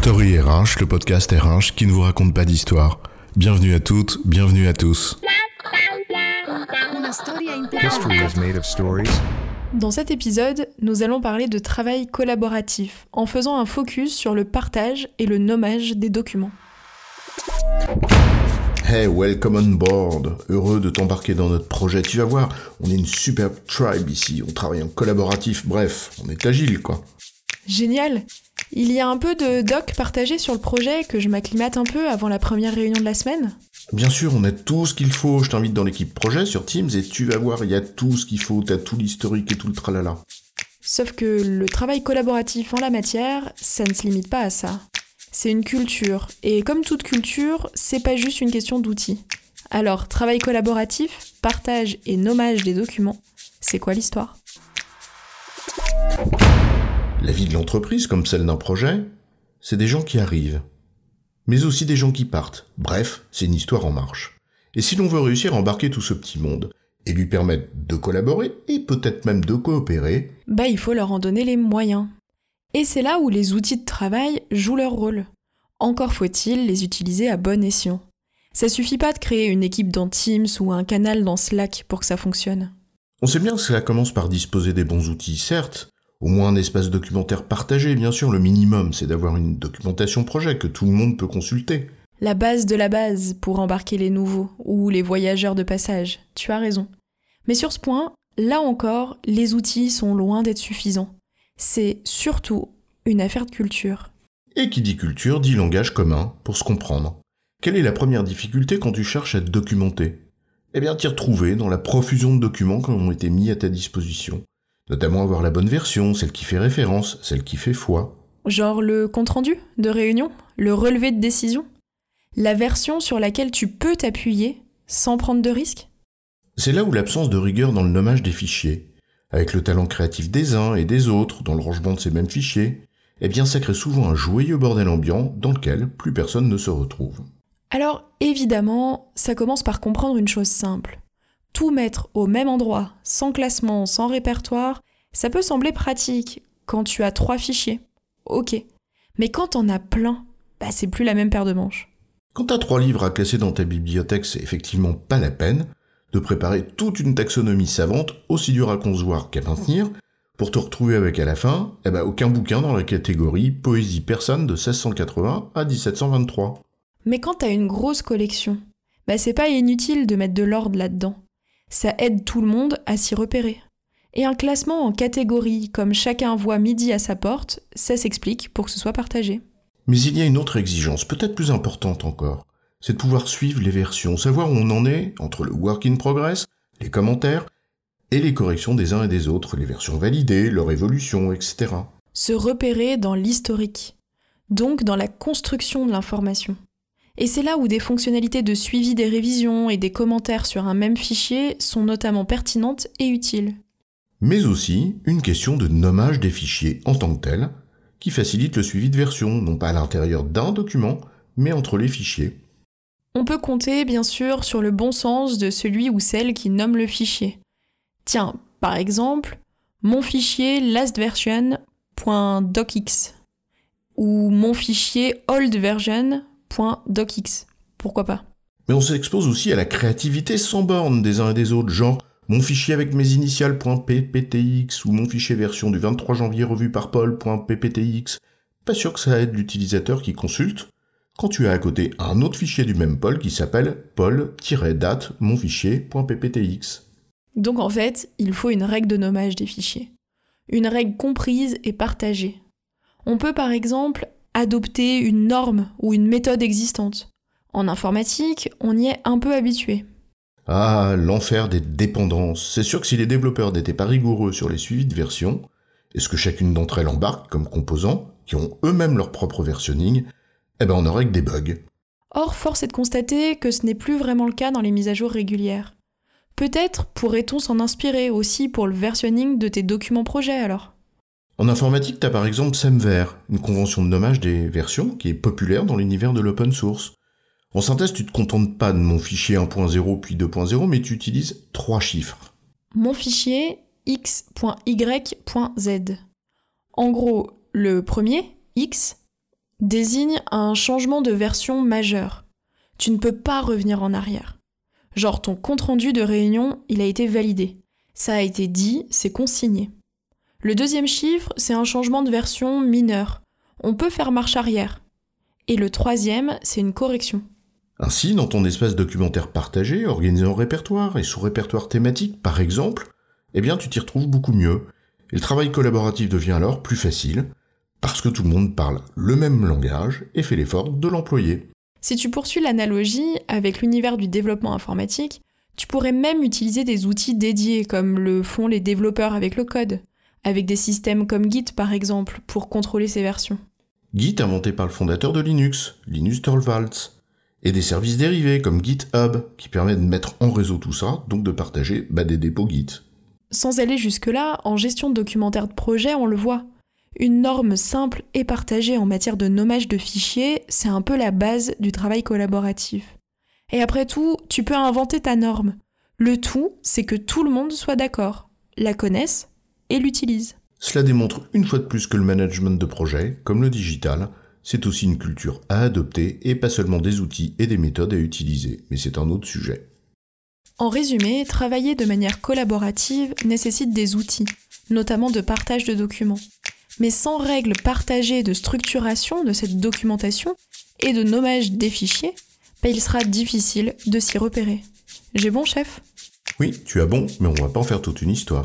Story RH, le podcast RH qui ne vous raconte pas d'histoire. Bienvenue à toutes, bienvenue à tous. Dans cet épisode, nous allons parler de travail collaboratif en faisant un focus sur le partage et le nommage des documents. Hey, welcome on board. Heureux de t'embarquer dans notre projet. Tu vas voir, on est une superbe tribe ici. On travaille en collaboratif. Bref, on est agile, quoi. Génial Il y a un peu de doc partagé sur le projet que je m'acclimate un peu avant la première réunion de la semaine Bien sûr, on a tout ce qu'il faut. Je t'invite dans l'équipe projet sur Teams et tu vas voir, il y a tout ce qu'il faut. T'as tout l'historique et tout le tralala. Sauf que le travail collaboratif en la matière, ça ne se limite pas à ça. C'est une culture, et comme toute culture, c'est pas juste une question d'outils. Alors, travail collaboratif, partage et nommage des documents, c'est quoi l'histoire? La vie de l'entreprise, comme celle d'un projet, c'est des gens qui arrivent, mais aussi des gens qui partent. Bref, c'est une histoire en marche. Et si l'on veut réussir à embarquer tout ce petit monde, et lui permettre de collaborer, et peut-être même de coopérer, Bah, il faut leur en donner les moyens. Et c'est là où les outils de travail jouent leur rôle. Encore faut-il les utiliser à bon escient. Ça suffit pas de créer une équipe dans Teams ou un canal dans Slack pour que ça fonctionne. On sait bien que cela commence par disposer des bons outils, certes, au moins un espace documentaire partagé, bien sûr, le minimum, c'est d'avoir une documentation projet que tout le monde peut consulter. La base de la base pour embarquer les nouveaux ou les voyageurs de passage, tu as raison. Mais sur ce point, là encore, les outils sont loin d'être suffisants. C'est surtout une affaire de culture. Et qui dit culture dit langage commun, pour se comprendre. Quelle est la première difficulté quand tu cherches à te documenter? Eh bien, t'y retrouver dans la profusion de documents qui ont été mis à ta disposition. Notamment avoir la bonne version, celle qui fait référence, celle qui fait foi. Genre le compte-rendu de réunion, le relevé de décision, la version sur laquelle tu peux t'appuyer sans prendre de risques? C'est là où l'absence de rigueur dans le nommage des fichiers, avec le talent créatif des uns et des autres dans le rangement de ces mêmes fichiers, eh bien ça crée souvent un joyeux bordel ambiant dans lequel plus personne ne se retrouve. Alors évidemment, ça commence par comprendre une chose simple. Tout mettre au même endroit, sans classement, sans répertoire, ça peut sembler pratique quand tu as trois fichiers. Ok. Mais quand on a plein, bah c'est plus la même paire de manches. Quand t'as trois livres à classer dans ta bibliothèque, c'est effectivement pas la peine de préparer toute une taxonomie savante, aussi dure à concevoir qu'à maintenir, pour te retrouver avec à la fin, eh ben, aucun bouquin dans la catégorie poésie persane de 1680 à 1723. Mais quand t'as une grosse collection, bah c'est pas inutile de mettre de l'ordre là-dedans. Ça aide tout le monde à s'y repérer. Et un classement en catégories, comme chacun voit midi à sa porte, ça s'explique pour que ce soit partagé. Mais il y a une autre exigence, peut-être plus importante encore, c'est de pouvoir suivre les versions, savoir où on en est entre le work in progress, les commentaires, et les corrections des uns et des autres, les versions validées, leur évolution, etc. Se repérer dans l'historique, donc dans la construction de l'information. Et c'est là où des fonctionnalités de suivi des révisions et des commentaires sur un même fichier sont notamment pertinentes et utiles. Mais aussi une question de nommage des fichiers en tant que tels, qui facilite le suivi de version, non pas à l'intérieur d'un document, mais entre les fichiers. On peut compter bien sûr sur le bon sens de celui ou celle qui nomme le fichier. Tiens, par exemple, mon fichier lastversion.docx ou mon fichier oldversion.docx. Pourquoi pas? Mais on s'expose aussi à la créativité sans borne des uns et des autres, genre mon fichier avec mes initiales .pptx ou mon fichier version du 23 janvier revu par Paul.pptx. Pas sûr que ça aide l'utilisateur qui consulte quand tu as à côté un autre fichier du même Paul qui s'appelle paul-date mon fichier.pptx. Donc en fait, il faut une règle de nommage des fichiers. Une règle comprise et partagée. On peut par exemple adopter une norme ou une méthode existante. En informatique, on y est un peu habitué. Ah, l'enfer des dépendances. C'est sûr que si les développeurs n'étaient pas rigoureux sur les suivis de version, et ce que chacune d'entre elles embarque comme composants, qui ont eux-mêmes leur propre versionning, eh ben on aurait que des bugs. Or, force est de constater que ce n'est plus vraiment le cas dans les mises à jour régulières. Peut-être pourrait-on s'en inspirer aussi pour le versionning de tes documents projets alors En informatique, t'as par exemple Semver, une convention de nommage des versions qui est populaire dans l'univers de l'open source. En synthèse, tu te contentes pas de mon fichier 1.0 puis 2.0, mais tu utilises trois chiffres. Mon fichier x.y.z. En gros, le premier, x, désigne un changement de version majeur. Tu ne peux pas revenir en arrière. Genre ton compte-rendu de réunion, il a été validé. Ça a été dit, c'est consigné. Le deuxième chiffre, c'est un changement de version mineur. On peut faire marche arrière. Et le troisième, c'est une correction. Ainsi, dans ton espace documentaire partagé, organisé en répertoire et sous répertoire thématique, par exemple, eh bien, tu t'y retrouves beaucoup mieux. Et le travail collaboratif devient alors plus facile, parce que tout le monde parle le même langage et fait l'effort de l'employer. Si tu poursuis l'analogie avec l'univers du développement informatique, tu pourrais même utiliser des outils dédiés comme le font les développeurs avec le code, avec des systèmes comme Git par exemple, pour contrôler ces versions. Git inventé par le fondateur de Linux, Linus Torvalds, et des services dérivés comme GitHub qui permettent de mettre en réseau tout ça, donc de partager bah, des dépôts Git. Sans aller jusque-là, en gestion de documentaire de projet, on le voit. Une norme simple et partagée en matière de nommage de fichiers, c'est un peu la base du travail collaboratif. Et après tout, tu peux inventer ta norme. Le tout, c'est que tout le monde soit d'accord, la connaisse et l'utilise. Cela démontre une fois de plus que le management de projet, comme le digital, c'est aussi une culture à adopter et pas seulement des outils et des méthodes à utiliser, mais c'est un autre sujet. En résumé, travailler de manière collaborative nécessite des outils, notamment de partage de documents. Mais sans règles partagées de structuration de cette documentation et de nommage des fichiers, bah, il sera difficile de s'y repérer. J'ai bon, chef? Oui, tu as bon, mais on va pas en faire toute une histoire.